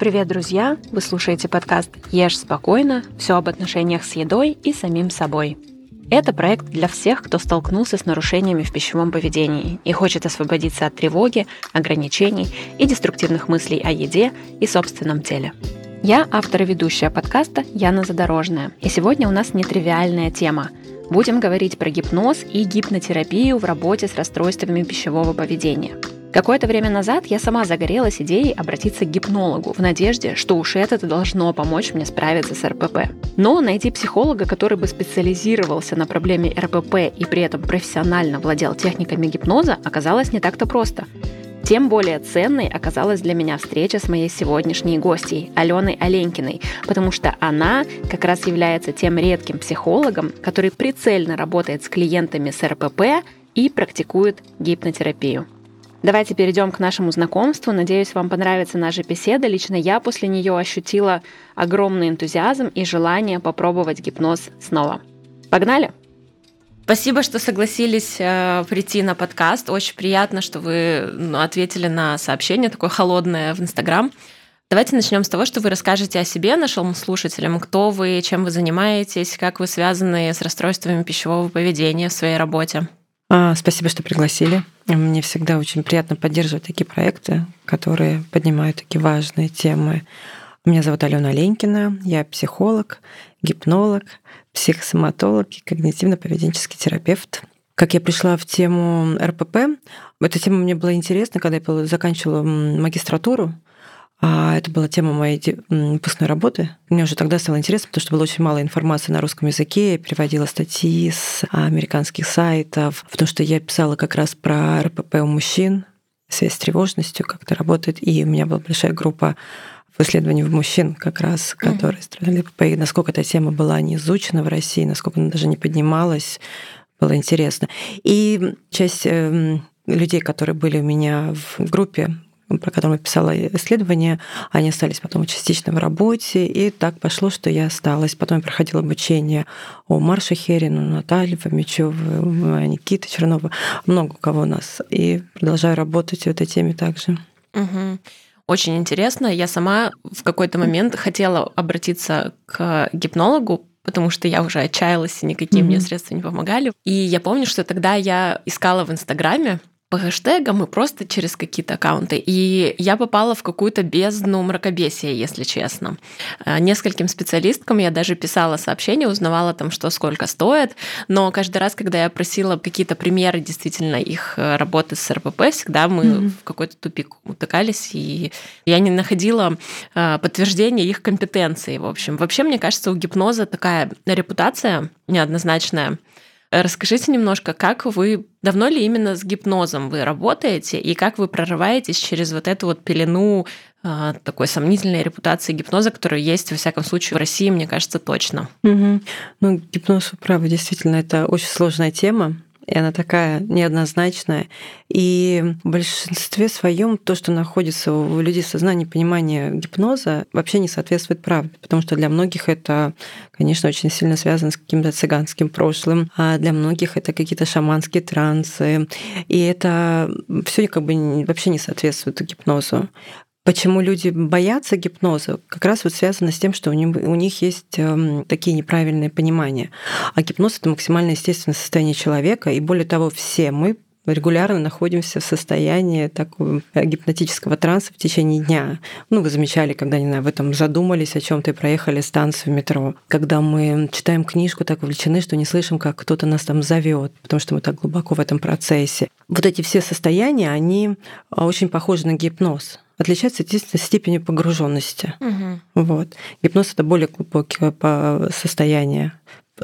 Привет, друзья! Вы слушаете подкаст «Ешь спокойно. Все об отношениях с едой и самим собой». Это проект для всех, кто столкнулся с нарушениями в пищевом поведении и хочет освободиться от тревоги, ограничений и деструктивных мыслей о еде и собственном теле. Я автор и ведущая подкаста Яна Задорожная, и сегодня у нас нетривиальная тема. Будем говорить про гипноз и гипнотерапию в работе с расстройствами пищевого поведения – Какое-то время назад я сама загорелась идеей обратиться к гипнологу в надежде, что уж это должно помочь мне справиться с РПП. Но найти психолога, который бы специализировался на проблеме РПП и при этом профессионально владел техниками гипноза, оказалось не так-то просто. Тем более ценной оказалась для меня встреча с моей сегодняшней гостьей, Аленой Оленькиной, потому что она как раз является тем редким психологом, который прицельно работает с клиентами с РПП и практикует гипнотерапию. Давайте перейдем к нашему знакомству. Надеюсь, вам понравится наша беседа. Лично я после нее ощутила огромный энтузиазм и желание попробовать гипноз снова. Погнали! Спасибо, что согласились э, прийти на подкаст. Очень приятно, что вы ну, ответили на сообщение такое холодное в Инстаграм. Давайте начнем с того, что вы расскажете о себе нашим слушателям, кто вы, чем вы занимаетесь, как вы связаны с расстройствами пищевого поведения в своей работе. А, спасибо, что пригласили. Мне всегда очень приятно поддерживать такие проекты, которые поднимают такие важные темы. Меня зовут Алена Ленькина, я психолог, гипнолог, психосоматолог и когнитивно-поведенческий терапевт. Как я пришла в тему РПП, эта тема мне была интересна, когда я заканчивала магистратуру. А это была тема моей выпускной работы. Мне уже тогда стало интересно, потому что было очень мало информации на русском языке. Я переводила статьи с американских сайтов, потому что я писала как раз про РПП у мужчин, связь с тревожностью, как это работает. И у меня была большая группа в исследовании в мужчин как раз, которые страдали РПП. И насколько эта тема была не изучена в России, насколько она даже не поднималась, было интересно. И часть эм, людей, которые были у меня в группе, про которую я писала исследования, они остались потом частично в работе, и так пошло, что я осталась. Потом я проходила обучение у Марши Херину, Натальи Фомичевой, Никиты Чернова, много у кого у нас. И продолжаю работать в этой теме также. Угу. Очень интересно. Я сама в какой-то момент хотела обратиться к гипнологу, потому что я уже отчаялась, и никакие mm-hmm. мне средства не помогали. И я помню, что тогда я искала в Инстаграме по хэштегам и просто через какие-то аккаунты. И я попала в какую-то бездну мракобесия, если честно. Э, нескольким специалисткам я даже писала сообщения, узнавала там, что сколько стоит, но каждый раз, когда я просила какие-то примеры действительно их э, работы с РПП, всегда мы mm-hmm. в какой-то тупик утыкались, и я не находила э, подтверждения их компетенции, в общем. Вообще, мне кажется, у гипноза такая репутация неоднозначная, Расскажите немножко, как вы, давно ли именно с гипнозом вы работаете, и как вы прорываетесь через вот эту вот пелену э, такой сомнительной репутации гипноза, которая есть, во всяком случае, в России, мне кажется, точно. Угу. Ну, гипноз, правда, действительно, это очень сложная тема и она такая неоднозначная. И в большинстве своем то, что находится у людей в сознании понимания гипноза, вообще не соответствует правде, потому что для многих это, конечно, очень сильно связано с каким-то цыганским прошлым, а для многих это какие-то шаманские трансы, и это все как бы вообще не соответствует гипнозу. Почему люди боятся гипноза, как раз вот связано с тем, что у них, у них есть эм, такие неправильные понимания. А гипноз это максимально естественное состояние человека, и более того, все мы регулярно находимся в состоянии такого э, гипнотического транса в течение дня. Ну, вы замечали, когда, не знаю, в этом задумались о чем то и проехали станцию метро. Когда мы читаем книжку, так увлечены, что не слышим, как кто-то нас там зовет, потому что мы так глубоко в этом процессе. Вот эти все состояния, они э, очень похожи на гипноз отличается единственной степенью погруженности. Угу. Вот. Гипноз это более глубокое по состояние,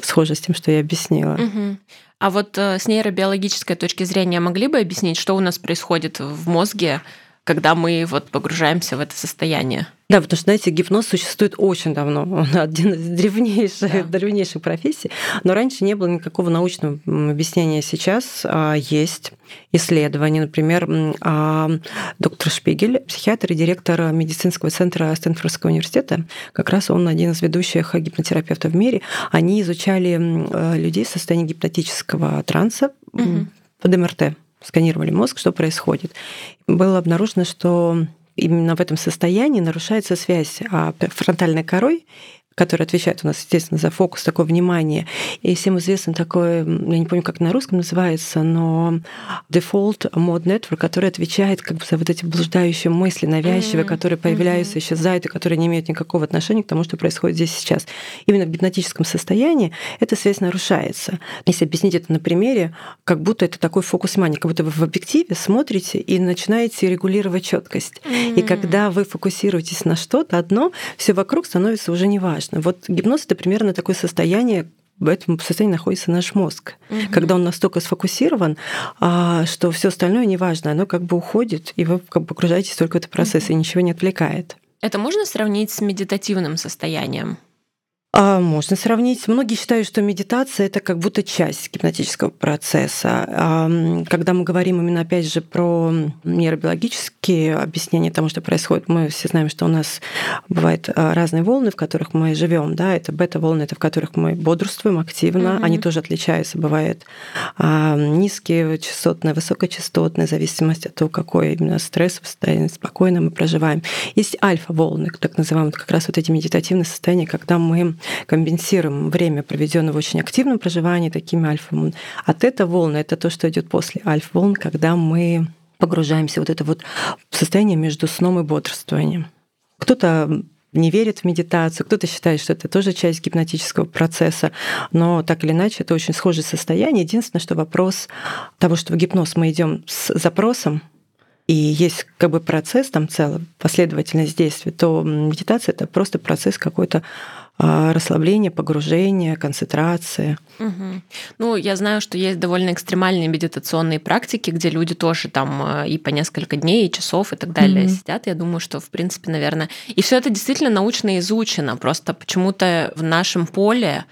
схоже с тем, что я объяснила. Угу. А вот э, с нейробиологической точки зрения могли бы объяснить, что у нас происходит в мозге, когда мы вот погружаемся в это состояние? Да, потому что, знаете, гипноз существует очень давно. Он один из древнейших, да. древнейших профессий. Но раньше не было никакого научного объяснения. Сейчас а, есть исследования. Например, а, доктор Шпигель, психиатр и директор медицинского центра Стэнфордского университета, как раз он один из ведущих гипнотерапевтов в мире. Они изучали людей в состоянии гипнотического транса угу. под МРТ сканировали мозг, что происходит. Было обнаружено, что именно в этом состоянии нарушается связь а, фронтальной корой который отвечает у нас, естественно, за фокус, такое внимание. И всем известно такое, я не помню, как на русском называется, но default mode network, который отвечает как бы за вот эти блуждающие мысли, навязчивые, mm-hmm. которые появляются, mm-hmm. исчезают, и которые не имеют никакого отношения к тому, что происходит здесь сейчас. Именно в гипнотическом состоянии эта связь нарушается. Если объяснить это на примере, как будто это такой фокус внимания, как будто вы в объективе смотрите и начинаете регулировать четкость. Mm-hmm. И когда вы фокусируетесь на что-то одно, все вокруг становится уже неважно важно. Вот гипноз это примерно такое состояние, в этом состоянии находится наш мозг. Угу. Когда он настолько сфокусирован, а, что все остальное неважно, оно как бы уходит, и вы как бы погружаетесь только в этот процесс, угу. и ничего не отвлекает. Это можно сравнить с медитативным состоянием? А, можно сравнить. Многие считают, что медитация это как будто часть гипнотического процесса. Когда мы говорим именно опять же про нейробиологические объяснения тому, что происходит, мы все знаем, что у нас бывают а, разные волны, в которых мы живем. Да? Это бета-волны, это в которых мы бодрствуем активно. Mm-hmm. Они тоже отличаются. Бывает а, низкие частотные, высокочастотные, в зависимости от того, какой именно стресс, состояние спокойно мы проживаем. Есть альфа-волны, так называемые, как раз вот эти медитативные состояния, когда мы компенсируем время, проведенное в очень активном проживании, такими альфа-волн. А тета-волны — это то, что идет после альфа-волн, когда мы погружаемся в вот это вот состояние между сном и бодрствованием. Кто-то не верит в медитацию, кто-то считает, что это тоже часть гипнотического процесса, но так или иначе это очень схожее состояние. Единственное, что вопрос того, что в гипноз мы идем с запросом, и есть как бы процесс там целый, последовательность действий, то медитация это просто процесс какой-то расслабление, погружение, концентрация. Угу. Ну, я знаю, что есть довольно экстремальные медитационные практики, где люди тоже там а, и по несколько дней, и часов и так далее угу. сидят. Я думаю, что, в принципе, наверное... И все это действительно научно изучено. Просто почему-то в нашем поле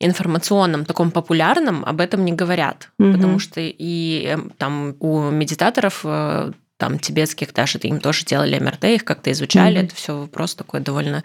информационном, таком популярном, об этом не говорят. Угу. Потому что и эм, там у медитаторов э, там тибетских даже им тоже делали МРТ, их как-то изучали. Mm-hmm. Это все вопрос такой довольно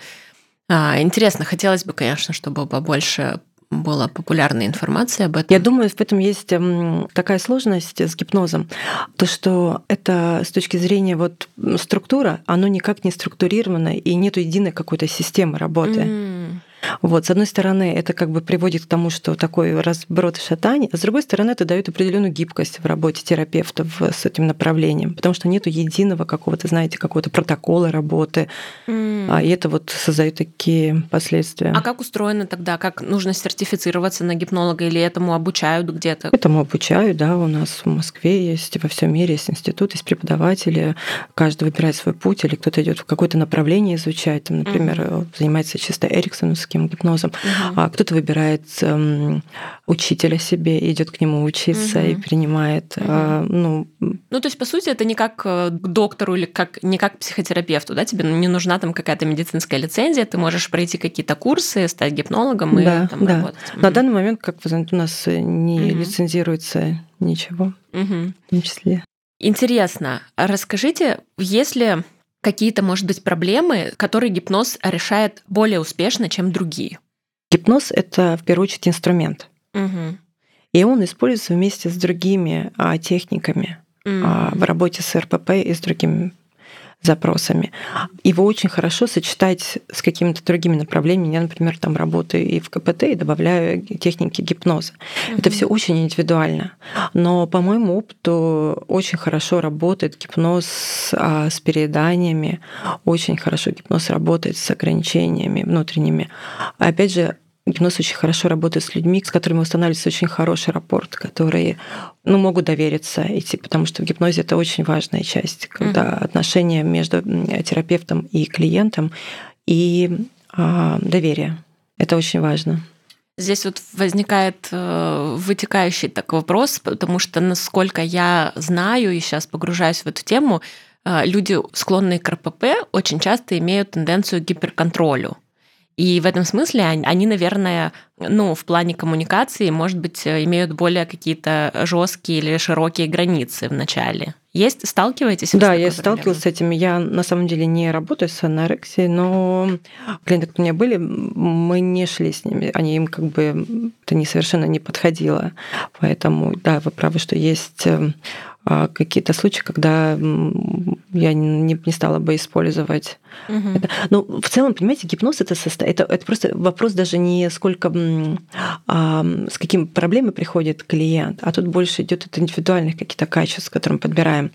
а, интересно, хотелось бы, конечно, чтобы побольше была популярная информация об этом. Я думаю, в этом есть эм, такая сложность с гипнозом, то что это с точки зрения вот структура, оно никак не структурировано и нет единой какой-то системы работы. Mm. Вот, с одной стороны, это как бы приводит к тому, что такой разброд и шатание, а с другой стороны, это дает определенную гибкость в работе терапевтов с этим направлением, потому что нет единого какого-то, знаете, какого-то протокола работы, mm. а, и это вот создает такие последствия. А как устроено тогда? Как нужно сертифицироваться на гипнолога или этому обучают где-то? Этому обучают, да, у нас в Москве есть, во всем мире есть институт, есть преподаватели, каждый выбирает свой путь, или кто-то идет в какое-то направление изучать, там, например, mm. занимается чисто Эриксоновским классическим гипнозом, угу. а кто-то выбирает эм, учителя себе, идет к нему учиться угу. и принимает. Угу. А, ну, ну, то есть, по сути, это не как э, к доктору или как, не как к психотерапевту, да, тебе не нужна там какая-то медицинская лицензия, ты можешь пройти какие-то курсы, стать гипнологом и да, там да. работать. На данный момент, как вы знаете, у нас не угу. лицензируется ничего, угу. в том числе. Интересно, расскажите, если какие-то, может быть, проблемы, которые гипноз решает более успешно, чем другие? Гипноз — это, в первую очередь, инструмент. Угу. И он используется вместе с другими а, техниками угу. а, в работе с РПП и с другими запросами. Его очень хорошо сочетать с какими-то другими направлениями. Я, например, там работаю и в КПТ, и добавляю техники гипноза. Mm-hmm. Это все очень индивидуально. Но по моему опыту очень хорошо работает гипноз а, с перееданиями, очень хорошо гипноз работает с ограничениями внутренними. Опять же, Гипноз очень хорошо работает с людьми, с которыми устанавливается очень хороший рапорт, которые ну, могут довериться идти, потому что в гипнозе это очень важная часть, когда mm-hmm. отношения между терапевтом и клиентом и а, доверие. Это очень важно. Здесь вот возникает э, вытекающий такой вопрос, потому что, насколько я знаю и сейчас погружаюсь в эту тему, э, люди, склонные к РПП, очень часто имеют тенденцию к гиперконтролю. И в этом смысле они, наверное, ну, в плане коммуникации, может быть, имеют более какие-то жесткие или широкие границы в начале. Есть, сталкиваетесь? Да, я сталкивалась с этим. Я на самом деле не работаю с анорексией, но клиенты, кто у меня были, мы не шли с ними. Они им как бы это не совершенно не подходило. Поэтому, да, вы правы, что есть э, а, какие-то случаи, когда я не, не стала бы использовать. Угу. Это. Но в целом, понимаете, гипноз это, состо... это, это просто вопрос даже не сколько а, с какими проблемами приходит клиент, а тут больше идет от индивидуальных каких-то качеств, которые мы подбираем,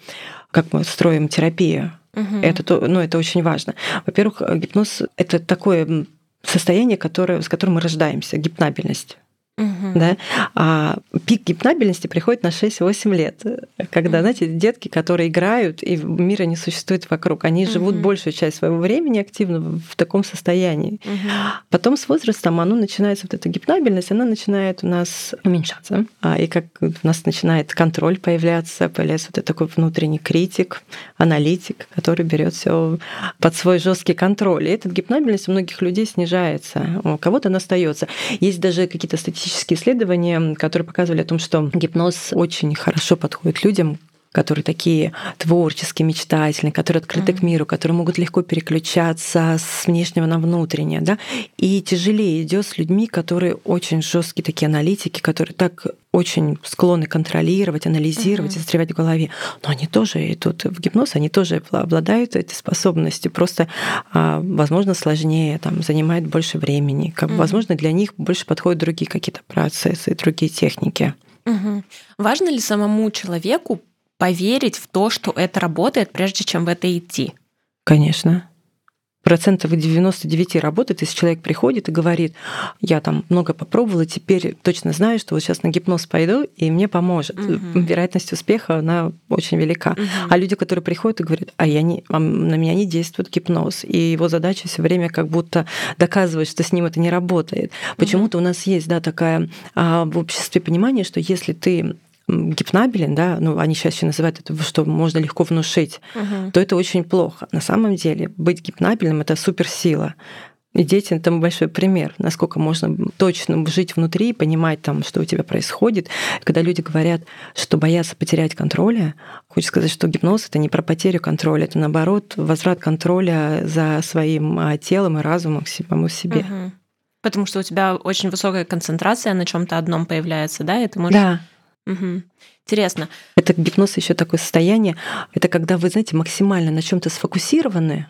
как мы строим терапию. Угу. Это, ну, это очень важно. Во-первых, гипноз это такое состояние, которое, с которым мы рождаемся, гипнабельность. Угу. Да? А пик гипнабельности приходит на 6-8 лет, когда, знаете, детки, которые играют, и мира не существует вокруг, они угу. живут большую часть своего времени активно в таком состоянии. Угу. Потом с возрастом оно начинается, вот эта гипнабельность, она начинает у нас уменьшаться. А, и как у нас начинает контроль появляться, появляется вот такой внутренний критик, аналитик, который берет все под свой жесткий контроль. И эта гипнабельность у многих людей снижается, у кого-то она остается. Есть даже какие-то статистические статистические исследования, которые показывали о том, что гипноз очень хорошо подходит людям, которые такие творческие, мечтательные, которые открыты mm-hmm. к миру, которые могут легко переключаться с внешнего на внутреннее, да, и тяжелее идет с людьми, которые очень жесткие такие аналитики, которые так очень склонны контролировать, анализировать mm-hmm. и застревать в голове. Но они тоже идут в гипноз, они тоже обладают этой способностью. Просто, а, возможно, сложнее, там, занимает больше времени. Как, mm-hmm. Возможно, для них больше подходят другие какие-то процессы, другие техники. Угу. Важно ли самому человеку поверить в то, что это работает, прежде чем в это идти. Конечно. Процентов 99 работает, если человек приходит и говорит, я там много попробовала, теперь точно знаю, что вот сейчас на гипноз пойду, и мне поможет. Угу. Вероятность успеха, она очень велика. Угу. А люди, которые приходят и говорят, а, я не, а на меня не действует гипноз, и его задача все время как будто доказывать, что с ним это не работает. Почему-то у нас есть да, такая а, в обществе понимание, что если ты гипнабелен, да, ну они сейчас еще называют это, что можно легко внушить, угу. то это очень плохо. На самом деле быть гипнабельным это суперсила. И дети это большой пример, насколько можно точно жить внутри, понимать там, что у тебя происходит. Когда люди говорят, что боятся потерять контроля, хочу сказать, что гипноз это не про потерю контроля, это наоборот возврат контроля за своим а, телом и разумом к самому себе. Угу. Потому что у тебя очень высокая концентрация на чем-то одном появляется, да, и ты можешь да Угу. Интересно. Это гипноз еще такое состояние. Это когда вы, знаете, максимально на чем-то сфокусированы,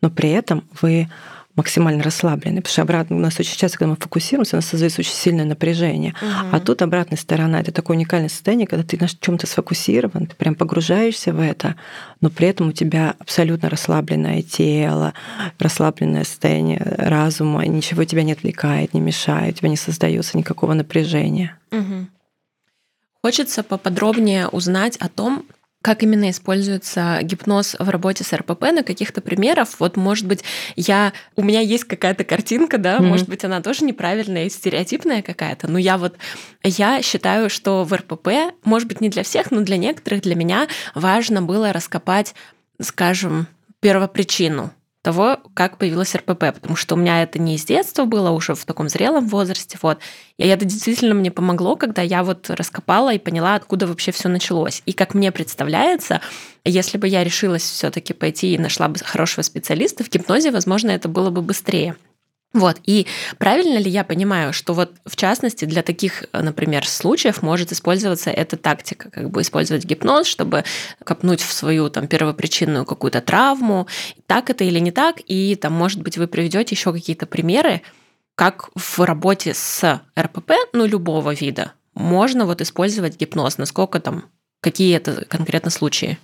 но при этом вы максимально расслаблены. Потому что обратно у нас очень часто, когда мы фокусируемся, у нас создается очень сильное напряжение. Угу. А тут обратная сторона это такое уникальное состояние, когда ты на чем-то сфокусирован, ты прям погружаешься в это, но при этом у тебя абсолютно расслабленное тело, расслабленное состояние разума, ничего тебя не отвлекает, не мешает, у тебя не создается никакого напряжения. Угу. Хочется поподробнее узнать о том, как именно используется гипноз в работе с РПП, на каких-то примерах. Вот, может быть, я, у меня есть какая-то картинка, да, mm-hmm. может быть, она тоже неправильная и стереотипная какая-то, но я вот, я считаю, что в РПП, может быть, не для всех, но для некоторых, для меня важно было раскопать, скажем, первопричину того, как появилась РПП, потому что у меня это не из детства было, уже в таком зрелом возрасте, вот. И это действительно мне помогло, когда я вот раскопала и поняла, откуда вообще все началось. И как мне представляется, если бы я решилась все таки пойти и нашла бы хорошего специалиста в гипнозе, возможно, это было бы быстрее. Вот, и правильно ли я понимаю, что вот в частности для таких, например, случаев может использоваться эта тактика, как бы использовать гипноз, чтобы копнуть в свою там первопричинную какую-то травму, так это или не так, и там, может быть, вы приведете еще какие-то примеры, как в работе с РПП, ну, любого вида, можно вот использовать гипноз, насколько там, какие это конкретно случаи?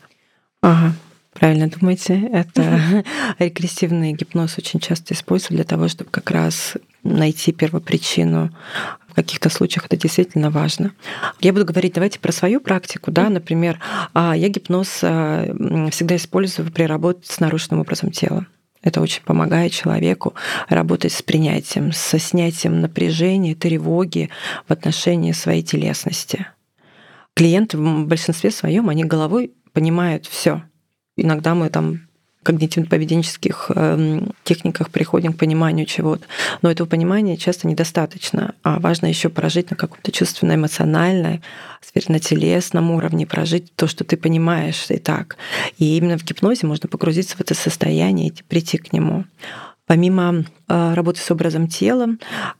Ага. Правильно думаете, это регрессивный гипноз очень часто используют для того, чтобы как раз найти первопричину. В каких-то случаях это действительно важно. Я буду говорить, давайте про свою практику. Да? Например, а, я гипноз а, всегда использую при работе с нарушенным образом тела. Это очень помогает человеку работать с принятием, со снятием напряжения, тревоги в отношении своей телесности. Клиенты в большинстве своем, они головой понимают все, Иногда мы там когнитивно-поведенческих э, техниках приходим к пониманию чего-то. Но этого понимания часто недостаточно. А важно еще прожить на каком-то чувственно-эмоциональной сфере, на телесном уровне, прожить то, что ты понимаешь и так. И именно в гипнозе можно погрузиться в это состояние и прийти к нему. Помимо э, работы с образом тела,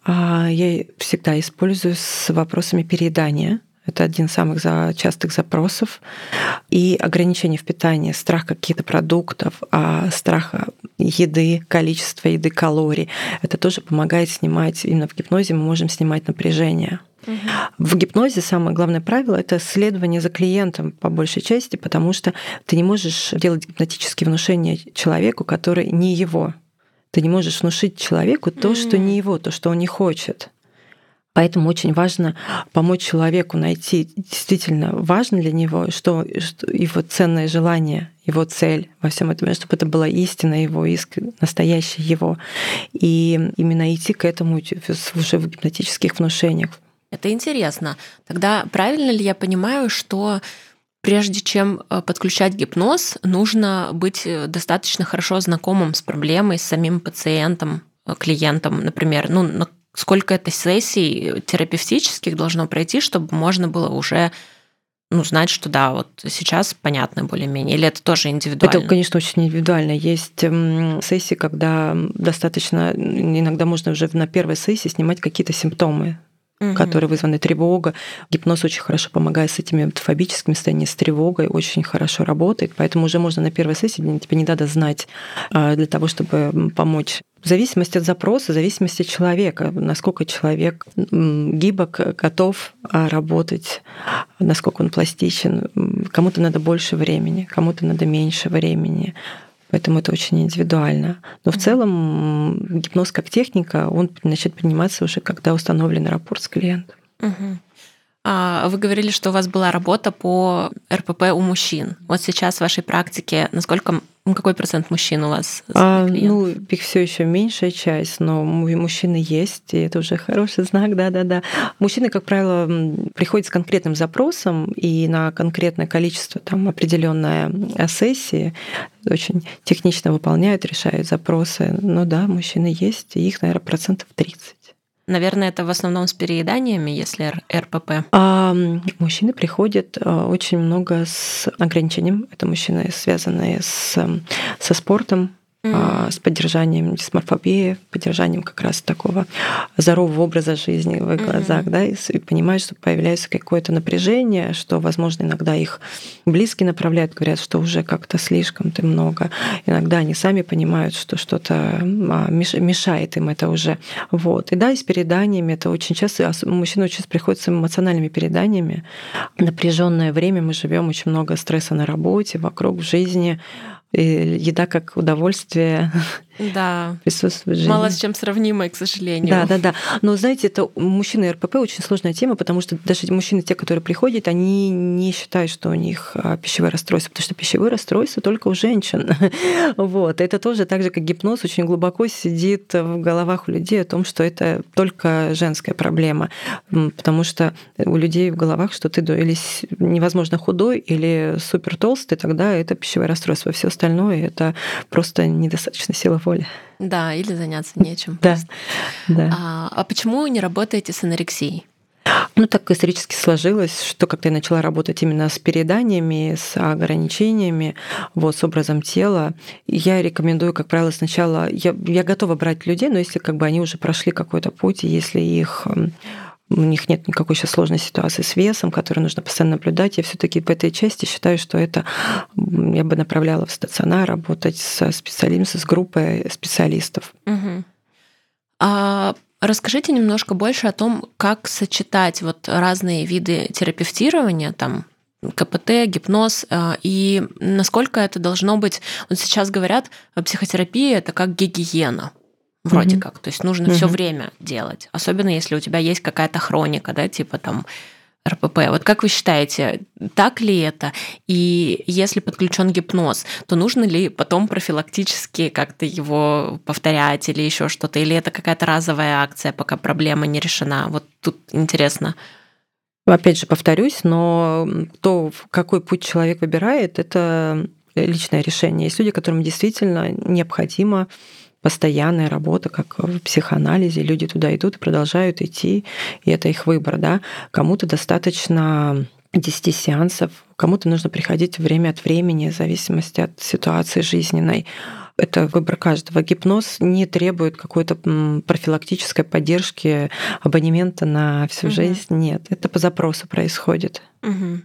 э, я всегда использую с вопросами переедания Это один из самых частых запросов. И ограничение в питании, страх каких-то продуктов, а страх еды, количество еды, калорий. Это тоже помогает снимать, именно в гипнозе мы можем снимать напряжение. В гипнозе самое главное правило — это следование за клиентом по большей части, потому что ты не можешь делать гипнотические внушения человеку, который не его. Ты не можешь внушить человеку то, что не его, то, что он не хочет. Поэтому очень важно помочь человеку найти действительно важно для него, что, что его ценное желание, его цель во всем этом, чтобы это была истина его, иск, настоящий его. И именно идти к этому уже в гипнотических внушениях. Это интересно. Тогда правильно ли я понимаю, что прежде чем э, подключать гипноз, нужно быть э, достаточно хорошо знакомым с проблемой, с самим пациентом, э, клиентом, например, ну, сколько это сессий терапевтических должно пройти, чтобы можно было уже ну, знать, что да, вот сейчас понятно более-менее, или это тоже индивидуально? Это, конечно, очень индивидуально. Есть сессии, когда достаточно, иногда можно уже на первой сессии снимать какие-то симптомы угу. которые вызваны тревога. Гипноз очень хорошо помогает с этими фобическими состояниями, с тревогой, очень хорошо работает, поэтому уже можно на первой сессии, тебе не надо знать а, для того, чтобы помочь в зависимости от запроса, в зависимости от человека, насколько человек гибок, готов а, работать, насколько он пластичен. Кому-то надо больше времени, кому-то надо меньше времени. Поэтому это очень индивидуально. Но в целом гипноз как техника, он начнет приниматься уже, когда установлен рапорт с клиентом. Угу. А вы говорили, что у вас была работа по РПП у мужчин. Вот сейчас в вашей практике насколько ну, какой процент мужчин у вас? А, ну, их все еще меньшая часть, но мужчины есть, и это уже хороший знак, да-да-да. Мужчины, как правило, приходят с конкретным запросом и на конкретное количество там определенная сессии очень технично выполняют, решают запросы. Ну да, мужчины есть, и их, наверное, процентов 30. Наверное, это в основном с перееданиями, если РПП. А, мужчины приходят а, очень много с ограничением. Это мужчины, связанные с, со спортом, mm. с поддержанием дисморфобии, поддержанием как раз такого здорового образа жизни в их mm-hmm. глазах, да, и, и понимают, что появляется какое-то напряжение, что, возможно, иногда их близкие направляют, говорят, что уже как-то слишком ты много. Иногда они сами понимают, что что-то а, мешает им это уже. Вот. И да, и с переданиями это очень часто, мужчины очень часто приходят с эмоциональными переданиями. Напряженное время мы живем очень много стресса на работе, вокруг, в жизни, еда как удовольствие да. присутствует в жизни. Мало с чем сравнимое, к сожалению. Да, да, да. Но знаете, это мужчины РПП очень сложная тема, потому что даже мужчины, те, которые приходят, они не считают, что у них а, пищевое расстройство, потому что пищевое расстройство только у женщин. вот. Это тоже так же, как гипноз, очень глубоко сидит в головах у людей о том, что это только женская проблема, потому что у людей в головах, что ты или невозможно худой, или супер толстый, тогда это пищевое расстройство. Все остальное это просто недостаточно силы воли. Да, или заняться нечем. Да. да. А, а почему не работаете с анорексией? Ну, так исторически сложилось, что как-то я начала работать именно с переданиями, с ограничениями, вот, с образом тела. Я рекомендую, как правило, сначала... Я, я готова брать людей, но если как бы они уже прошли какой-то путь, если их у них нет никакой сейчас сложной ситуации с весом, которую нужно постоянно наблюдать. Я все-таки по этой части считаю, что это я бы направляла в стационар работать со специалистом, с группой специалистов. Угу. А расскажите немножко больше о том, как сочетать вот разные виды терапевтирования, там КПТ, гипноз, а, и насколько это должно быть... Вот сейчас говорят, психотерапия — это как гигиена вроде mm-hmm. как. То есть нужно mm-hmm. все время делать. Особенно если у тебя есть какая-то хроника, да, типа там РПП. Вот как вы считаете, так ли это? И если подключен гипноз, то нужно ли потом профилактически как-то его повторять или еще что-то? Или это какая-то разовая акция, пока проблема не решена? Вот тут интересно. Опять же, повторюсь, но то, какой путь человек выбирает, это личное решение. Есть люди, которым действительно необходимо постоянная работа, как в психоанализе. Люди туда идут и продолжают идти, и это их выбор. Да? Кому-то достаточно 10 сеансов, кому-то нужно приходить время от времени, в зависимости от ситуации жизненной. это выбор каждого. Гипноз не требует какой-то профилактической поддержки абонемента на всю угу. жизнь. Нет, это по запросу происходит. Угу.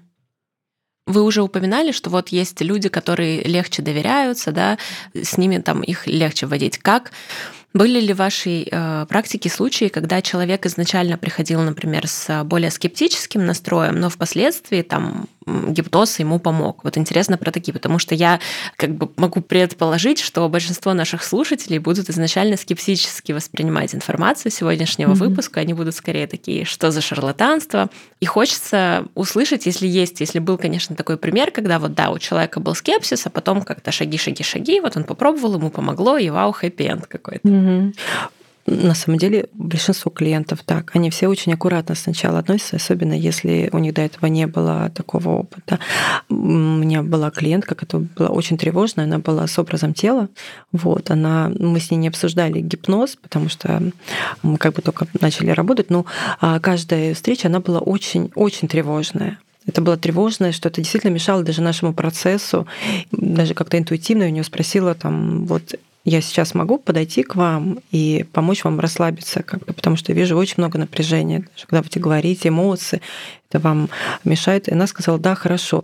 Вы уже упоминали, что вот есть люди, которые легче доверяются, да, с ними там их легче вводить. Как были ли в вашей э, практике случаи, когда человек изначально приходил, например, с более скептическим настроем, но впоследствии там гипноз ему помог? Вот интересно про такие, потому что я как бы могу предположить, что большинство наших слушателей будут изначально скептически воспринимать информацию сегодняшнего mm-hmm. выпуска, они будут скорее такие, что за шарлатанство? И хочется услышать, если есть, если был, конечно, такой пример, когда вот да, у человека был скепсис, а потом как-то шаги, шаги, шаги, вот он попробовал, ему помогло, и вау, хэппи-энд какой-то. Mm-hmm. Угу. На самом деле большинство клиентов так. Они все очень аккуратно сначала относятся, особенно если у них до этого не было такого опыта. У меня была клиентка, которая была очень тревожная, она была с образом тела. Вот, она, мы с ней не обсуждали гипноз, потому что мы как бы только начали работать, но а, каждая встреча, она была очень-очень тревожная. Это было тревожное, что это действительно мешало даже нашему процессу. Даже как-то интуитивно я у нее спросила, там, вот я сейчас могу подойти к вам и помочь вам расслабиться, как бы, потому что я вижу очень много напряжения, когда вы говорите, эмоции, это вам мешает. И она сказала, да, хорошо.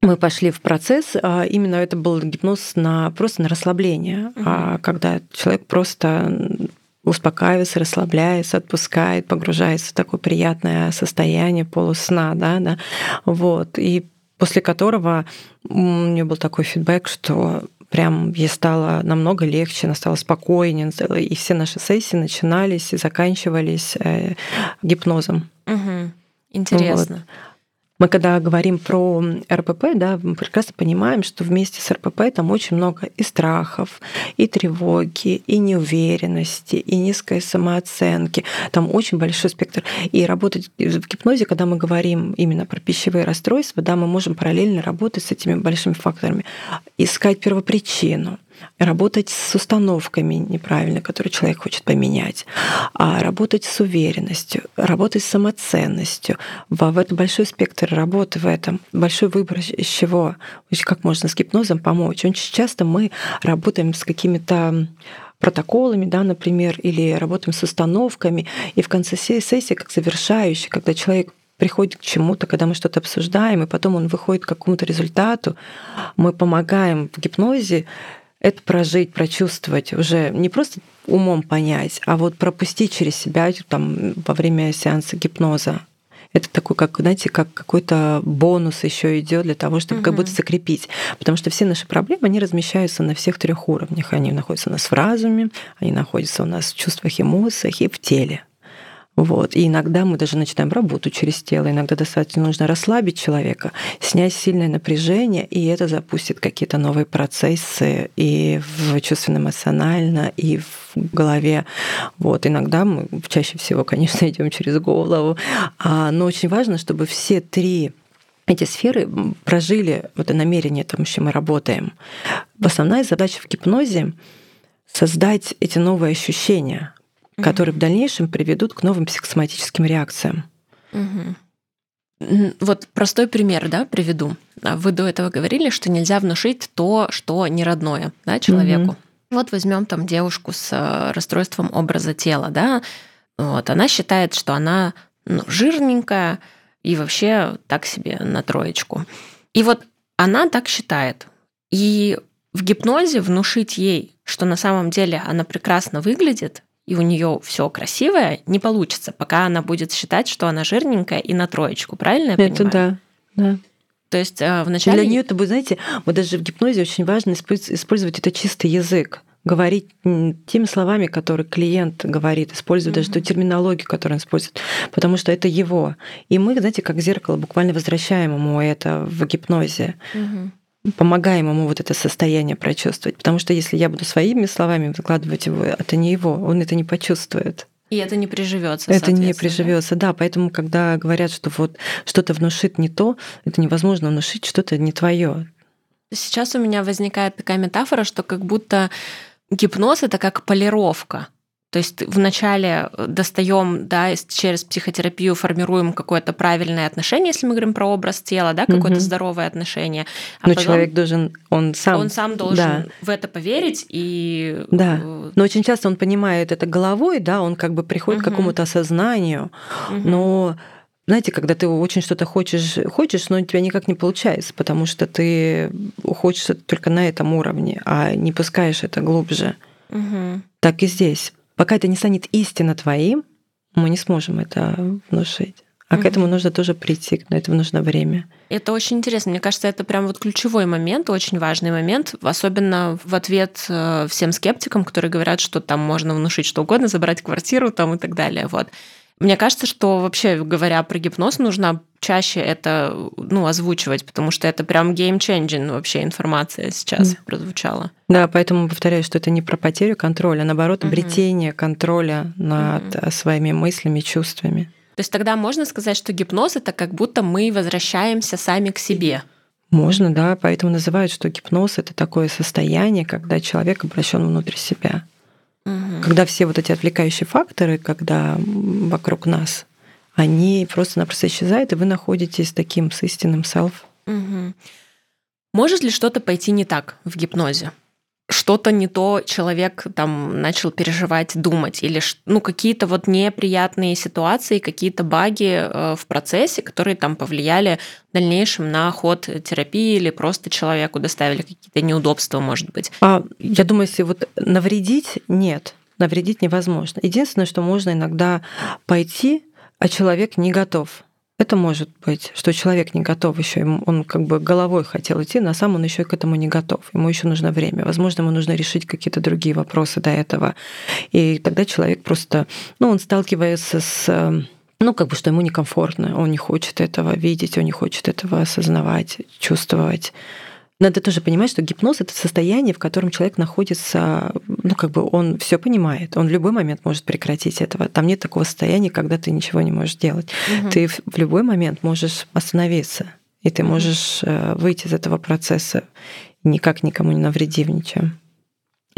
Мы пошли в процесс, а именно это был гипноз на просто на расслабление, а когда человек просто успокаивается, расслабляется, отпускает, погружается в такое приятное состояние полусна, да, да, вот, и после которого у меня был такой фидбэк, что прям ей стало намного легче, она стала спокойнее, и все наши сессии начинались и заканчивались э, гипнозом. Угу. Интересно. Вот. Мы когда говорим про РПП, да, мы прекрасно понимаем, что вместе с РПП там очень много и страхов, и тревоги, и неуверенности, и низкой самооценки. Там очень большой спектр. И работать в гипнозе, когда мы говорим именно про пищевые расстройства, да, мы можем параллельно работать с этими большими факторами, искать первопричину, работать с установками неправильно, которые человек хочет поменять, а работать с уверенностью, работать с самоценностью. В этом большой спектр работы в этом, большой выбор из чего, как можно с гипнозом помочь. Очень часто мы работаем с какими-то протоколами, да, например, или работаем с установками, и в конце сессии, как завершающий, когда человек приходит к чему-то, когда мы что-то обсуждаем, и потом он выходит к какому-то результату, мы помогаем в гипнозе это прожить, прочувствовать, уже не просто умом понять, а вот пропустить через себя там, во время сеанса гипноза. Это такой, как, знаете, как какой-то бонус еще идет для того, чтобы угу. как будто закрепить. Потому что все наши проблемы, они размещаются на всех трех уровнях. Они находятся у нас в разуме, они находятся у нас в чувствах, эмоциях и в теле. Вот. И иногда мы даже начинаем работу через тело. Иногда достаточно нужно расслабить человека, снять сильное напряжение, и это запустит какие-то новые процессы и в чувственно-эмоционально, и в голове. Вот. Иногда мы чаще всего, конечно, идем через голову. А, но очень важно, чтобы все три эти сферы прожили вот это намерение, там, с чем мы работаем. Основная задача в гипнозе — создать эти новые ощущения, угу. которые в дальнейшем приведут к новым психосоматическим реакциям. Угу. Вот простой пример, да, приведу. А вы до этого говорили, что нельзя внушить то, что не родное, да, человеку. Угу. Вот возьмем там девушку с э, расстройством образа тела, да, вот она считает, что она ну, жирненькая и вообще так себе на троечку. И вот она так считает. И в гипнозе внушить ей, что на самом деле она прекрасно выглядит, и у нее все красивое, не получится, пока она будет считать, что она жирненькая и на троечку, правильно я Это понимаю? да, да. То есть э, вначале... Для нее это будет, знаете, вот даже в гипнозе очень важно использовать это чистый язык говорить теми словами, которые клиент говорит, использовать mm-hmm. даже ту терминологию, которую он использует, потому что это его. И мы, знаете, как зеркало буквально возвращаем ему это в гипнозе. Mm-hmm помогаем ему вот это состояние прочувствовать. Потому что если я буду своими словами выкладывать его, это не его, он это не почувствует. И это не приживется. Это не приживется, да. Поэтому, когда говорят, что вот что-то внушит не то, это невозможно внушить что-то не твое. Сейчас у меня возникает такая метафора, что как будто гипноз это как полировка. То есть вначале э, достаем, да, через психотерапию формируем какое-то правильное отношение, если мы говорим про образ тела, да, какое-то угу. здоровое отношение. А Но потом человек должен, он сам... Он сам должен да. в это поверить и... Да. Э, Но очень часто он понимает это головой, да, он как бы приходит угу. к какому-то осознанию, угу. но знаете, когда ты очень что-то хочешь, хочешь, но у тебя никак не получается, потому что ты хочешь это только на этом уровне, а не пускаешь это глубже. Угу. Так и здесь. Пока это не станет истинно твоим, мы не сможем это внушить. А mm к этому нужно тоже прийти, но этому нужно время. Это очень интересно. Мне кажется, это прям вот ключевой момент, очень важный момент, особенно в ответ э, всем скептикам, которые говорят, что там можно внушить что угодно, забрать квартиру там и так далее. Вот. Мне кажется, что вообще говоря про гипноз, нужно чаще это ну, озвучивать, потому что это прям game-changing вообще информация сейчас да. прозвучала. Да, поэтому повторяю, что это не про потерю контроля, а наоборот, угу. обретение контроля над угу. своими мыслями, чувствами. То есть тогда можно сказать, что гипноз это как будто мы возвращаемся сами к себе. Можно, да, поэтому называют, что гипноз это такое состояние, когда человек обращен внутрь себя. Угу. Когда все вот эти отвлекающие факторы, когда вокруг нас, они просто-напросто исчезают, и вы находитесь таким с истинным self. Угу. Может ли что-то пойти не так в гипнозе? Что-то не то человек там начал переживать, думать, или ну, какие-то вот неприятные ситуации, какие-то баги э, в процессе, которые там повлияли в дальнейшем на ход терапии или просто человеку доставили какие-то неудобства, может быть. А, я думаю, если вот навредить, нет, навредить невозможно. Единственное, что можно иногда пойти, а человек не готов это может быть, что человек не готов еще, он как бы головой хотел идти, на самом он еще к этому не готов. Ему еще нужно время. Возможно, ему нужно решить какие-то другие вопросы до этого. И тогда человек просто, ну, он сталкивается с ну, как бы, что ему некомфортно, он не хочет этого видеть, он не хочет этого осознавать, чувствовать. Надо тоже понимать, что гипноз это состояние, в котором человек находится, ну как бы он все понимает, он в любой момент может прекратить этого. Там нет такого состояния, когда ты ничего не можешь делать. Угу. Ты в любой момент можешь остановиться, и ты можешь угу. выйти из этого процесса, никак никому не навредив ничем.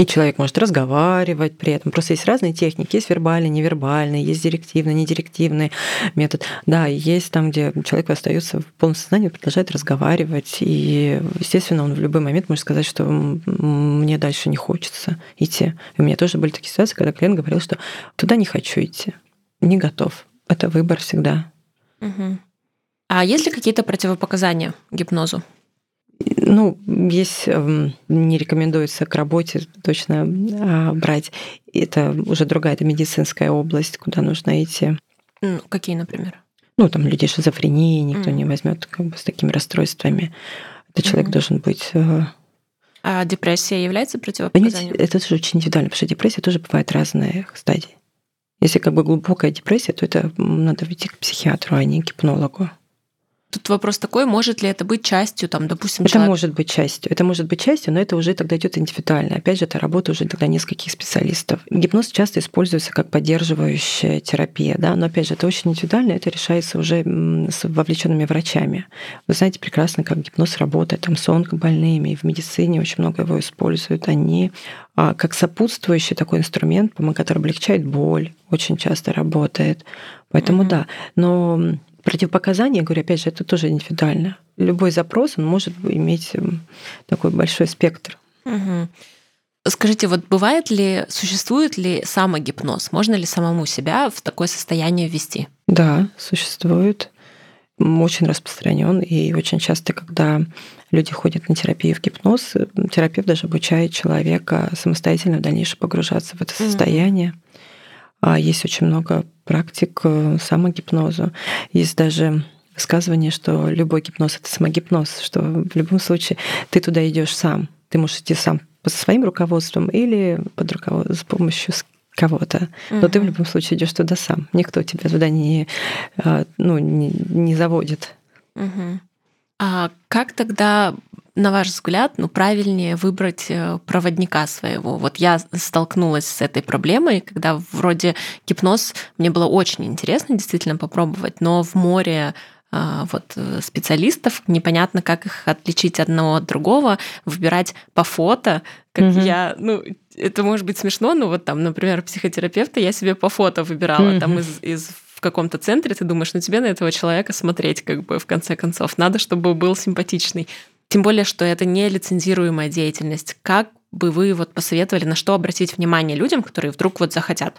И человек может разговаривать при этом. Просто есть разные техники. Есть вербальный, невербальный, есть директивный, недирективный метод. Да, есть там, где человек остается в полном сознании, продолжает разговаривать. И, естественно, он в любой момент может сказать, что мне дальше не хочется идти. И у меня тоже были такие ситуации, когда клиент говорил, что туда не хочу идти, не готов. Это выбор всегда. Угу. А есть ли какие-то противопоказания гипнозу? Ну, есть эм, не рекомендуется к работе точно а, брать. Это уже другая, это медицинская область, куда нужно идти. Ну, какие, например? Ну, там людей шизофрении никто mm. не возьмет как бы с такими расстройствами. Это человек mm. должен быть э, а депрессия является противопоказанием? Это тоже очень индивидуально, потому что депрессия тоже бывает разных стадий. Если как бы глубокая депрессия, то это надо идти к психиатру, а не к гипнологу. Тут вопрос такой, может ли это быть частью, там, допустим, Это человек... может быть частью. Это может быть частью, но это уже тогда идет индивидуально. Опять же, это работа уже тогда нескольких специалистов. Гипноз часто используется как поддерживающая терапия, да, но опять же, это очень индивидуально, это решается уже с вовлеченными врачами. Вы знаете прекрасно, как гипноз работает там с онкобольными, и в медицине очень много его используют. Они а, как сопутствующий такой инструмент, который облегчает боль, очень часто работает. Поэтому mm-hmm. да. Но Противопоказания, говорю, опять же, это тоже индивидуально. Любой запрос, он может иметь эм, такой большой спектр. Угу. Скажите, вот бывает ли, существует ли самогипноз? Можно ли самому себя в такое состояние ввести? Да, существует. Очень распространен. И очень часто, когда люди ходят на терапию в гипноз, терапевт даже обучает человека самостоятельно в дальнейшем погружаться в это состояние. mm а есть очень много практик э, самогипноза. Есть даже высказывание, что любой гипноз это самогипноз, что в любом случае ты туда идешь сам. Ты можешь идти сам по своим руководством или под руководством с помощью кого-то. Но угу. ты в любом случае идешь туда сам. Никто тебя туда не, э, ну, не, не заводит. Угу. А как тогда на ваш взгляд, ну, правильнее выбрать э, проводника своего? Вот я столкнулась с этой проблемой, когда вроде гипноз мне было очень интересно действительно попробовать, но в море а, вот э, специалистов, непонятно, как их отличить одного от другого, выбирать по фото, как угу. я, ну, это может быть смешно, но вот там, например, психотерапевта я себе по фото выбирала, угу. там из, из в каком-то центре, ты думаешь, ну тебе на этого человека смотреть, как бы, в конце концов. Надо, чтобы был симпатичный. Тем более, что это не лицензируемая деятельность. Как бы вы вот посоветовали, на что обратить внимание людям, которые вдруг вот захотят?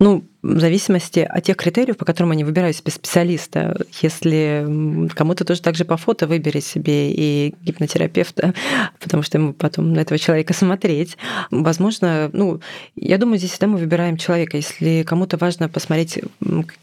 Ну, в зависимости от тех критериев, по которым они выбирают себе специалиста. Если кому-то тоже так же по фото выбери себе и гипнотерапевта, потому что ему потом на этого человека смотреть. Возможно, ну, я думаю, здесь всегда мы выбираем человека. Если кому-то важно посмотреть,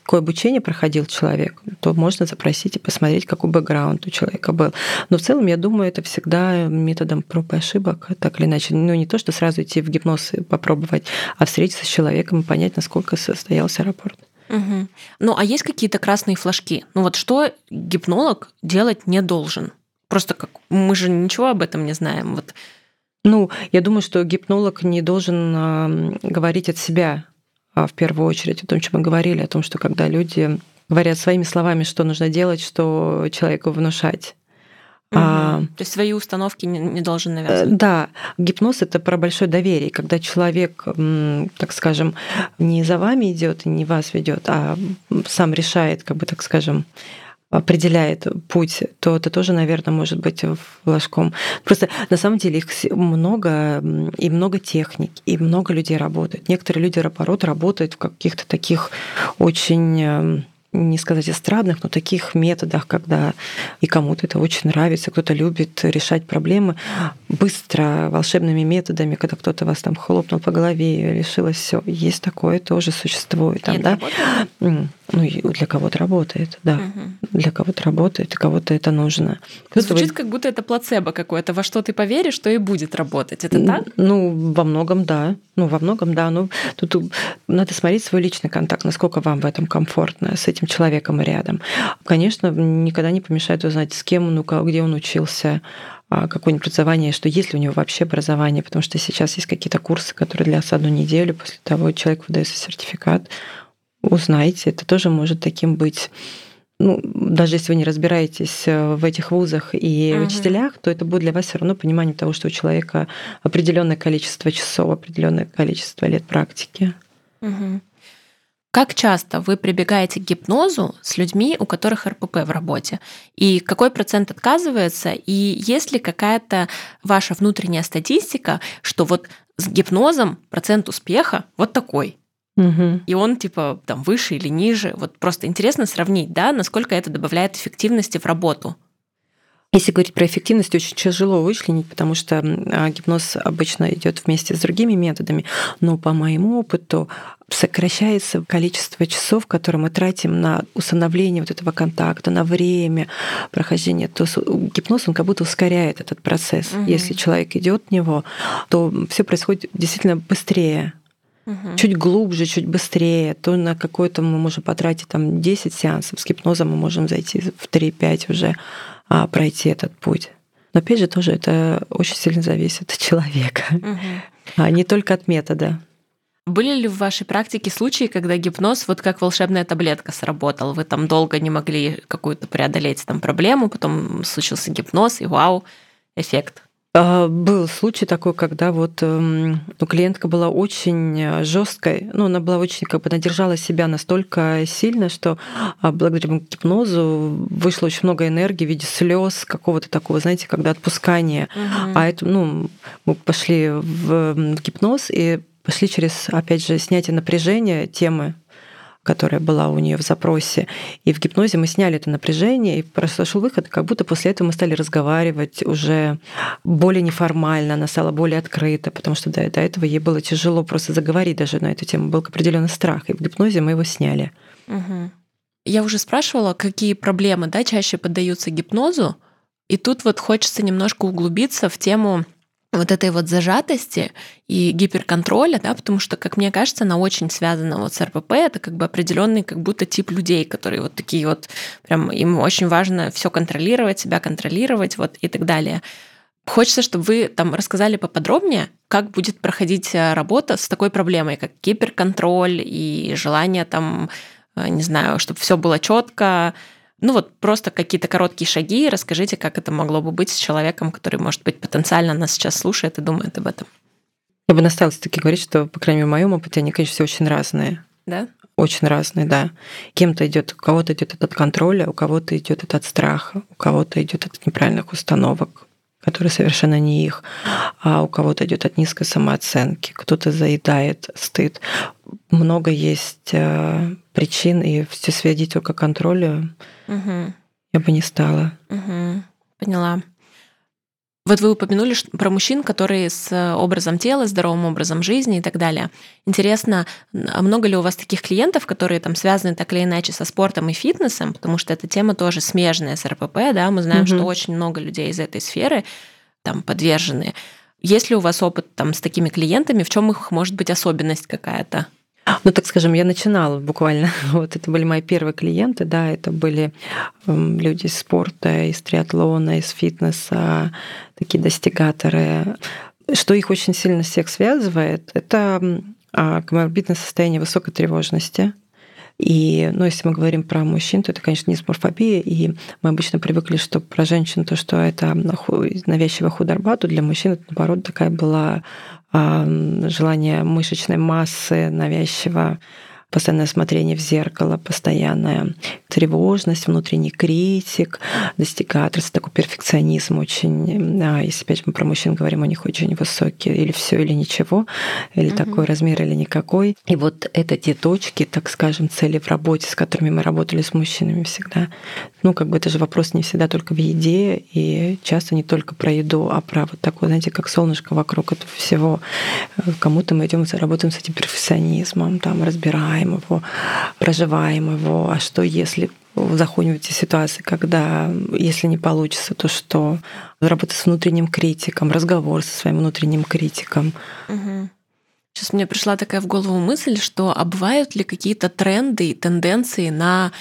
какое обучение проходил человек, то можно запросить и посмотреть, какой бэкграунд у человека был. Но в целом, я думаю, это всегда методом проб и ошибок, так или иначе. Ну, не то, что сразу идти в гипноз и попробовать, а встретиться с человеком и понять, насколько состояние состоялся рапорт. Угу. Ну, а есть какие-то красные флажки? Ну вот что гипнолог делать не должен? Просто как мы же ничего об этом не знаем. Вот. Ну, я думаю, что гипнолог не должен э, говорить от себя а в первую очередь о том, чем мы говорили, о том, что когда люди говорят своими словами, что нужно делать, что человеку внушать. Угу. А, То есть свои установки не, не должен навязывать. Да, гипноз это про большое доверие, когда человек, так скажем, не за вами идет и не вас ведет, а сам решает, как бы так скажем, определяет путь, то это тоже, наверное, может быть флажком. Просто на самом деле их много, и много техник, и много людей работают. Некоторые люди, наоборот, работают в каких-то таких очень не сказать эстрадных, но таких методах, когда и кому-то это очень нравится, кто-то любит решать проблемы быстро, волшебными методами, когда кто-то вас там хлопнул по голове и решилось все. Есть такое, тоже существует. Там, да? Ну, для кого-то работает, да. Угу. Для кого-то работает, и кого-то это нужно. Звучит, вы... как будто это плацебо какое-то. Во что ты поверишь, что и будет работать. Это так? Ну, во многом да. Ну, во многом да. Ну, тут надо смотреть свой личный контакт, насколько вам в этом комфортно с этим человеком рядом. Конечно, никогда не помешает узнать, с кем он, где он учился, а, какое-нибудь образование, что есть ли у него вообще образование, потому что сейчас есть какие-то курсы, которые длятся одну неделю, после того человек выдается сертификат, узнайте, это тоже может таким быть ну, даже если вы не разбираетесь э, в этих вузах и угу. учителях, то это будет для вас все равно понимание того, что у человека определенное количество часов, определенное количество лет практики. Угу. Как часто вы прибегаете к гипнозу с людьми, у которых РПП в работе? И какой процент отказывается? И есть ли какая-то ваша внутренняя статистика, что вот с гипнозом процент успеха вот такой? Угу. И он типа там выше или ниже. Вот просто интересно сравнить, да, насколько это добавляет эффективности в работу. Если говорить про эффективность, очень тяжело вычленить, потому что а, гипноз обычно идет вместе с другими методами. Но по моему опыту сокращается количество часов, которые мы тратим на установление вот этого контакта, на время прохождения. То гипноз, он как будто ускоряет этот процесс. Угу. Если человек идет в него, то все происходит действительно быстрее угу. чуть глубже, чуть быстрее, то на какой-то мы можем потратить там 10 сеансов, с гипнозом мы можем зайти в 3-5 уже, а, пройти этот путь. Но опять же, тоже это очень сильно зависит от человека, угу. а не только от метода. Были ли в вашей практике случаи, когда гипноз вот как волшебная таблетка сработал? Вы там долго не могли какую-то преодолеть там проблему, потом случился гипноз, и вау, эффект. А, был случай такой, когда вот эм, ну, клиентка была очень э, жесткой, ну, она была очень, как бы, она держала себя настолько сильно, что а, благодаря гипнозу вышло очень много энергии в виде слез, какого-то такого, знаете, когда отпускание. Угу. А это, ну, мы пошли в гипноз и пошли через, опять же, снятие напряжения темы которая была у нее в запросе. И в гипнозе мы сняли это напряжение, и произошел выход, как будто после этого мы стали разговаривать уже более неформально, она стала более открыта, потому что до, до этого ей было тяжело просто заговорить даже на эту тему. Был определенный страх, и в гипнозе мы его сняли. Угу. Я уже спрашивала, какие проблемы да, чаще поддаются гипнозу, и тут вот хочется немножко углубиться в тему вот этой вот зажатости и гиперконтроля, да, потому что, как мне кажется, она очень связана вот с РПП, это как бы определенный как будто тип людей, которые вот такие вот, прям им очень важно все контролировать, себя контролировать, вот и так далее. Хочется, чтобы вы там рассказали поподробнее, как будет проходить э, работа с такой проблемой, как гиперконтроль и желание там, э, не знаю, чтобы все было четко, Ну вот просто какие-то короткие шаги, расскажите, как это могло бы быть с человеком, который, может быть, потенциально нас сейчас слушает и думает об этом. Я бы настаивалась таки говорить, что, по крайней мере, в моем опыте они, конечно, все очень разные. Да? Очень разные, да. Кем-то идет, у кого-то идет это от контроля, у кого-то идет это от страха, у кого-то идет от неправильных установок, которые совершенно не их, а у кого-то идет от низкой самооценки, кто-то заедает стыд. Много есть э, причин, и все сводить только к контролю угу. я бы не стала. Угу. Поняла. Вот вы упомянули про мужчин, которые с образом тела, здоровым образом жизни и так далее. Интересно, а много ли у вас таких клиентов, которые там связаны так или иначе со спортом и фитнесом, потому что эта тема тоже смежная с РПП, да, мы знаем, угу. что очень много людей из этой сферы там подвержены. Есть ли у вас опыт там с такими клиентами, в чем их может быть особенность какая-то? Ну, так скажем, я начинала буквально. Вот это были мои первые клиенты, да, это были эм, люди из спорта, из триатлона, из фитнеса, такие достигаторы. Что их очень сильно всех связывает, это а, коморбидное состояние высокой тревожности. И, ну, если мы говорим про мужчин, то это, конечно, дисморфобия, и мы обычно привыкли, что про женщин то, что это навязчивая худорба, то для мужчин это, наоборот, такая была желание мышечной массы навязчиво постоянное смотрение в зеркало, постоянная тревожность, внутренний критик, достигаторство, такой перфекционизм очень. Да, если опять мы про мужчин говорим, у них очень высокие, или все, или ничего, или угу. такой размер, или никакой. И вот это те точки, так скажем, цели в работе, с которыми мы работали с мужчинами всегда. Ну, как бы это же вопрос не всегда только в еде, и часто не только про еду, а про вот такое, знаете, как солнышко вокруг этого всего. Кому-то мы идем и работаем с этим перфекционизмом, там разбираем переживаем его, проживаем его, а что если эти ситуации, когда, если не получится, то что? Работа с внутренним критиком, разговор со своим внутренним критиком. Угу. Сейчас мне пришла такая в голову мысль, что а бывают ли какие-то тренды тенденции на,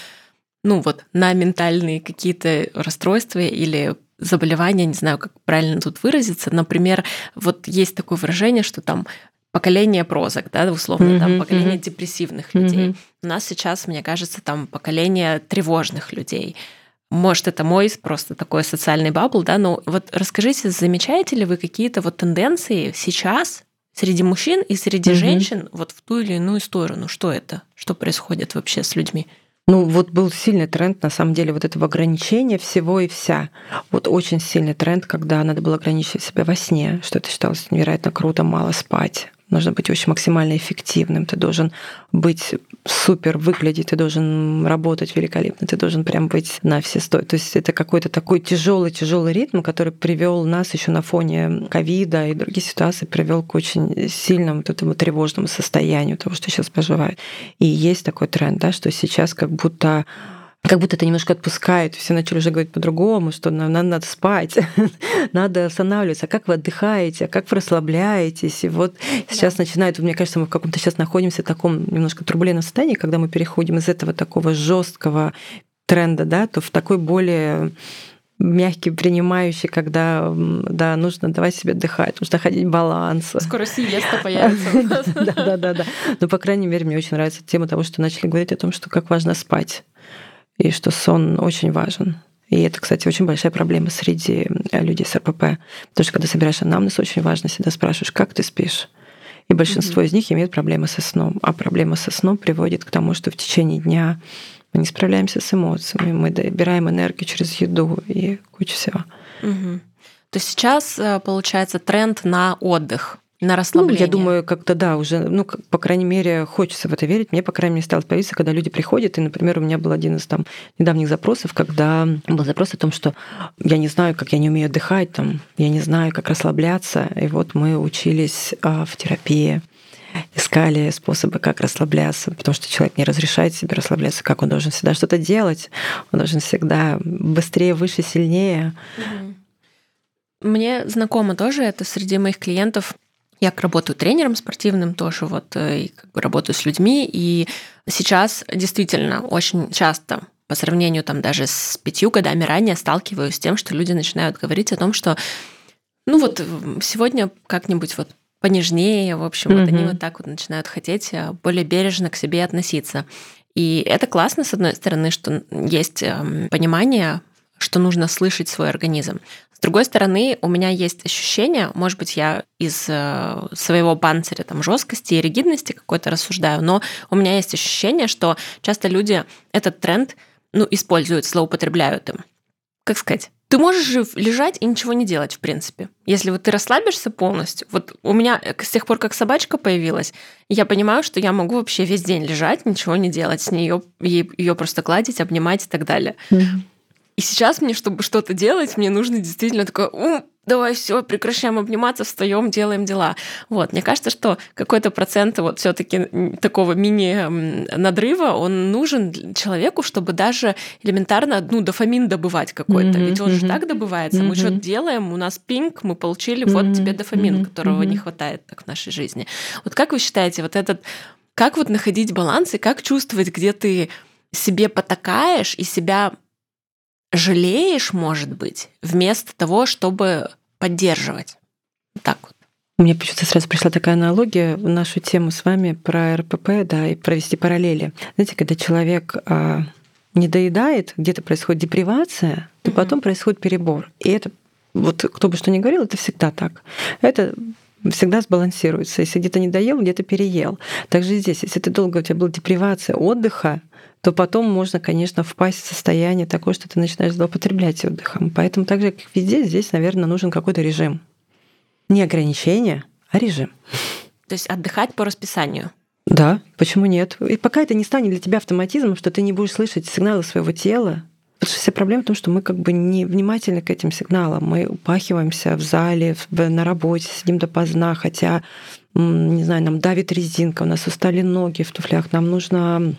ну вот, на ментальные какие-то расстройства или заболевания, не знаю, как правильно тут выразиться. Например, вот есть такое выражение, что там поколение прозок, да, условно, mm-hmm, там поколение mm-hmm. депрессивных людей. Mm-hmm. У нас сейчас, мне кажется, там поколение тревожных людей. Может, это мой просто такой социальный бабл, да, но вот расскажите, замечаете ли вы какие-то вот тенденции сейчас среди мужчин и среди mm-hmm. женщин вот в ту или иную сторону? Что это? Что происходит вообще с людьми? Ну, вот был сильный тренд, на самом деле, вот этого ограничения всего и вся. Вот очень сильный тренд, когда надо было ограничивать себя во сне, что это считалось невероятно круто, мало спать, нужно быть очень максимально эффективным, ты должен быть супер выглядеть, ты должен работать великолепно, ты должен прям быть на все сто. То есть это какой-то такой тяжелый тяжелый ритм, который привел нас еще на фоне ковида и других ситуаций, привел к очень сильному вот этому тревожному состоянию того, что сейчас проживает. И есть такой тренд, да, что сейчас как будто как будто это немножко отпускает. Все начали уже говорить по-другому, что нам, нам надо спать, надо останавливаться. А как вы отдыхаете, а как вы расслабляетесь? И вот сейчас да. начинает, мне кажется, мы в каком-то сейчас находимся в таком немножко турбулентном состоянии, когда мы переходим из этого такого жесткого тренда, да, то в такой более мягкий, принимающий, когда да, нужно давать себе отдыхать, нужно ходить баланс. Скоро сиеста появится. Да, да, да, да. Но, по крайней мере, мне очень нравится тема того, что начали говорить о том, что как важно спать и что сон очень важен. И это, кстати, очень большая проблема среди э, людей с РПП. Потому что когда собираешь анамнез, очень важно всегда спрашиваешь, как ты спишь. И большинство mm-hmm. из них имеют проблемы со сном. А проблема со сном приводит к тому, что в течение дня мы не справляемся с эмоциями, мы добираем энергию через еду и кучу всего. Угу. То есть сейчас э, получается тренд на отдых на расслабление. Ну, я думаю, как-то да, уже, ну, по крайней мере, хочется в это верить. Мне, по крайней мере, стало появиться, когда люди приходят, и, например, у меня был один из там недавних запросов, когда был запрос о том, что я не знаю, как я не умею отдыхать, там, я не знаю, как расслабляться, и вот мы учились а, в терапии искали способы, как расслабляться, потому что человек не разрешает себе расслабляться, как он должен всегда что-то делать, он должен всегда быстрее, выше, сильнее. Мне знакомо тоже это среди моих клиентов я работаю тренером спортивным тоже, вот, э, и как бы работаю с людьми, и сейчас действительно очень часто по сравнению там даже с пятью годами ранее сталкиваюсь с тем, что люди начинают говорить о том, что ну вот сегодня как-нибудь вот понежнее, в общем, mm-hmm. вот они вот так вот начинают хотеть э, более бережно к себе относиться. И это классно, с одной стороны, что есть эм, понимание, что нужно слышать свой организм. С другой стороны, у меня есть ощущение, может быть, я из э, своего панциря там жесткости и ригидности какой-то рассуждаю, но у меня есть ощущение, что часто люди этот тренд ну, используют, злоупотребляют им. Как сказать? Ты можешь же лежать и ничего не делать, в принципе. Если вот ты расслабишься полностью, вот у меня с тех пор, как собачка появилась, я понимаю, что я могу вообще весь день лежать, ничего не делать с нее, ее просто гладить, обнимать и так далее. Mm-hmm. И сейчас мне, чтобы что-то делать, мне нужно действительно такое, давай все, прекращаем обниматься, встаем, делаем дела. Вот, мне кажется, что какой-то процент вот все-таки такого мини-надрыва, он нужен человеку, чтобы даже элементарно, ну, дофамин добывать какой-то. Mm-hmm, Ведь он mm-hmm. же так добывается. Mm-hmm. Мы что-то делаем, у нас пинг, мы получили, mm-hmm. вот тебе дофамин, mm-hmm. которого mm-hmm. не хватает так в нашей жизни. Вот как вы считаете, вот этот, как вот находить баланс и как чувствовать, где ты себе потакаешь и себя жалеешь, может быть, вместо того, чтобы поддерживать. Так вот. Мне почему-то сразу пришла такая аналогия в нашу тему с вами про РПП, да, и провести параллели. Знаете, когда человек а, не доедает, где-то происходит депривация, то mm-hmm. потом происходит перебор. И это, вот кто бы что ни говорил, это всегда так. Это всегда сбалансируется. Если где-то не доел, где-то переел. Также здесь, если ты долго у тебя была депривация отдыха, то потом можно, конечно, впасть в состояние такое, что ты начинаешь злоупотреблять отдыхом. Поэтому так же, как везде, здесь, наверное, нужен какой-то режим. Не ограничение, а режим. То есть отдыхать по расписанию. Да, почему нет? И пока это не станет для тебя автоматизмом, что ты не будешь слышать сигналы своего тела, Потому что вся проблема в том, что мы как бы не внимательны к этим сигналам. Мы упахиваемся в зале, на работе, сидим допоздна, хотя, не знаю, нам давит резинка, у нас устали ноги в туфлях, нам нужно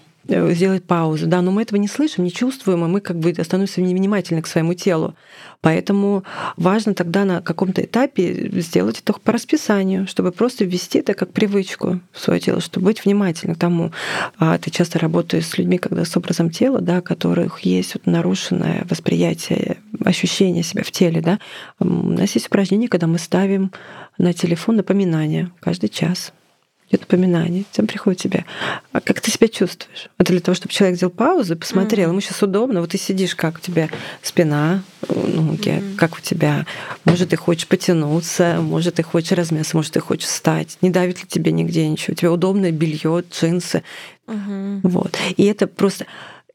сделать паузу, да, но мы этого не слышим, не чувствуем, и мы как бы становимся невнимательны к своему телу. Поэтому важно тогда на каком-то этапе сделать это по расписанию, чтобы просто ввести это как привычку в свое тело, чтобы быть внимательным к тому. А ты часто работаешь с людьми, когда с образом тела, да, у которых есть вот нарушенное восприятие, ощущение себя в теле. Да. У нас есть упражнение, когда мы ставим на телефон напоминание каждый час идет напоминание, тем приходит тебе. А как ты себя чувствуешь? Это для того, чтобы человек сделал паузу и посмотрел. Mm-hmm. Ему сейчас удобно. Вот ты сидишь, как у тебя спина, ноги, mm-hmm. как у тебя. Может, ты хочешь потянуться, может, ты хочешь размяться, может, ты хочешь встать. Не давит ли тебе нигде ничего? У тебя удобное белье, джинсы. Mm-hmm. Вот. И это просто...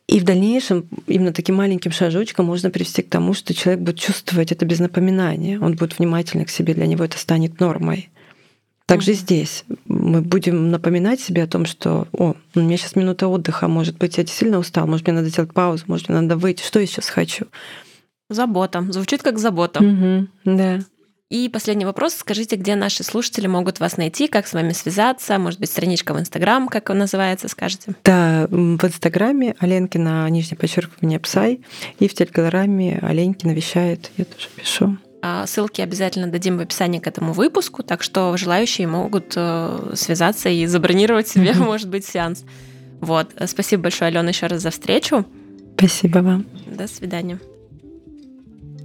И в дальнейшем именно таким маленьким шажочком можно привести к тому, что человек будет чувствовать это без напоминания. Он будет внимательный к себе, для него это станет нормой. Также mm-hmm. здесь мы будем напоминать себе о том, что, о, у меня сейчас минута отдыха, может быть, я сильно устал, может, мне надо сделать паузу, может, мне надо выйти, что я сейчас хочу. Забота. Звучит как забота. Mm-hmm. Да. И последний вопрос. Скажите, где наши слушатели могут вас найти, как с вами связаться? Может быть, страничка в Инстаграм, как он называется, скажете? Да, в Инстаграме Оленкина, нижнее подчеркивание, Псай, и в Телеграме Оленкина вещает, я тоже пишу. А, ссылки обязательно дадим в описании к этому выпуску, так что желающие могут э, связаться и забронировать себе, может быть, сеанс. Вот. Спасибо большое, Алена, еще раз за встречу. Спасибо вам. До свидания.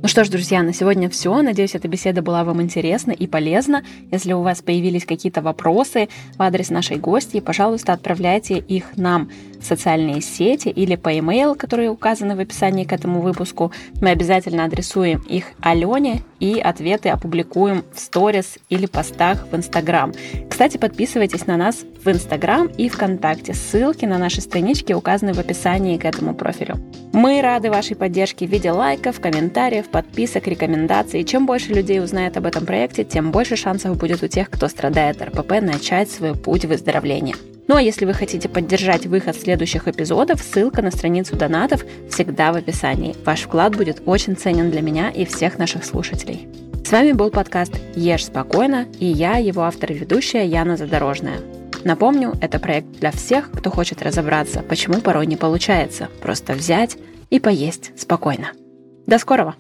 Ну что ж, друзья, на сегодня все. Надеюсь, эта беседа была вам интересна и полезна. Если у вас появились какие-то вопросы в адрес нашей гости, пожалуйста, отправляйте их нам социальные сети или по e-mail, которые указаны в описании к этому выпуску. Мы обязательно адресуем их Алене и ответы опубликуем в сторис или постах в Инстаграм. Кстати, подписывайтесь на нас в Инстаграм и ВКонтакте. Ссылки на наши странички указаны в описании к этому профилю. Мы рады вашей поддержке в виде лайков, комментариев, подписок, рекомендаций. Чем больше людей узнает об этом проекте, тем больше шансов будет у тех, кто страдает РПП, начать свой путь выздоровления. Ну а если вы хотите поддержать выход следующих эпизодов, ссылка на страницу донатов всегда в описании. Ваш вклад будет очень ценен для меня и всех наших слушателей. С вами был подкаст «Ешь спокойно» и я, его автор и ведущая Яна Задорожная. Напомню, это проект для всех, кто хочет разобраться, почему порой не получается просто взять и поесть спокойно. До скорого!